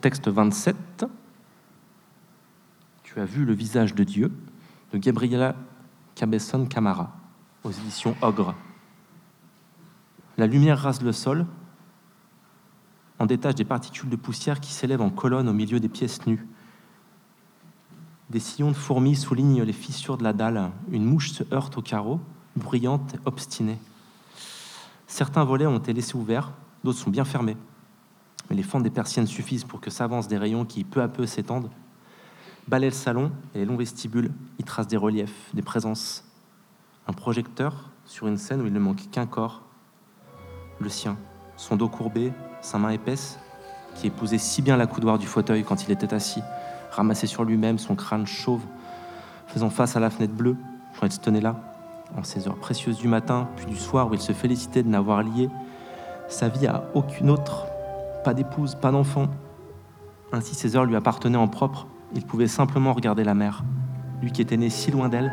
texte 27. Tu as vu le visage de Dieu de Gabriela Cabesson Camara aux éditions Ogre. La lumière rase le sol, en détache des particules de poussière qui s'élèvent en colonne au milieu des pièces nues. Des sillons de fourmis soulignent les fissures de la dalle. Une mouche se heurte au carreau, bruyante, obstinée. Certains volets ont été laissés ouverts, d'autres sont bien fermés. Mais les fentes des persiennes suffisent pour que s'avancent des rayons qui, peu à peu, s'étendent. Balaient le salon et les longs vestibules y tracent des reliefs, des présences. Un projecteur sur une scène où il ne manque qu'un corps, le sien, son dos courbé, sa main épaisse, qui épousait si bien la coudoir du fauteuil quand il était assis, ramassé sur lui-même, son crâne chauve, faisant face à la fenêtre bleue, quand il se tenait là, en ces heures précieuses du matin, puis du soir où il se félicitait de n'avoir lié sa vie à aucune autre, pas d'épouse, pas d'enfant. Ainsi ces heures lui appartenaient en propre, il pouvait simplement regarder la mer, lui qui était né si loin d'elle,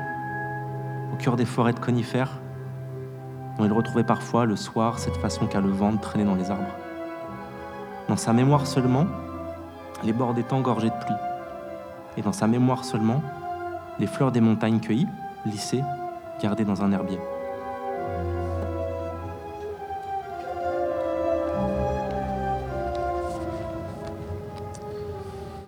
au cœur des forêts de conifères, dont il retrouvait parfois le soir cette façon qu'a le vent traîner dans les arbres. Dans sa mémoire seulement, les bords des temps gorgés de pluie, et dans sa mémoire seulement, les fleurs des montagnes cueillies, lissées, gardées dans un herbier.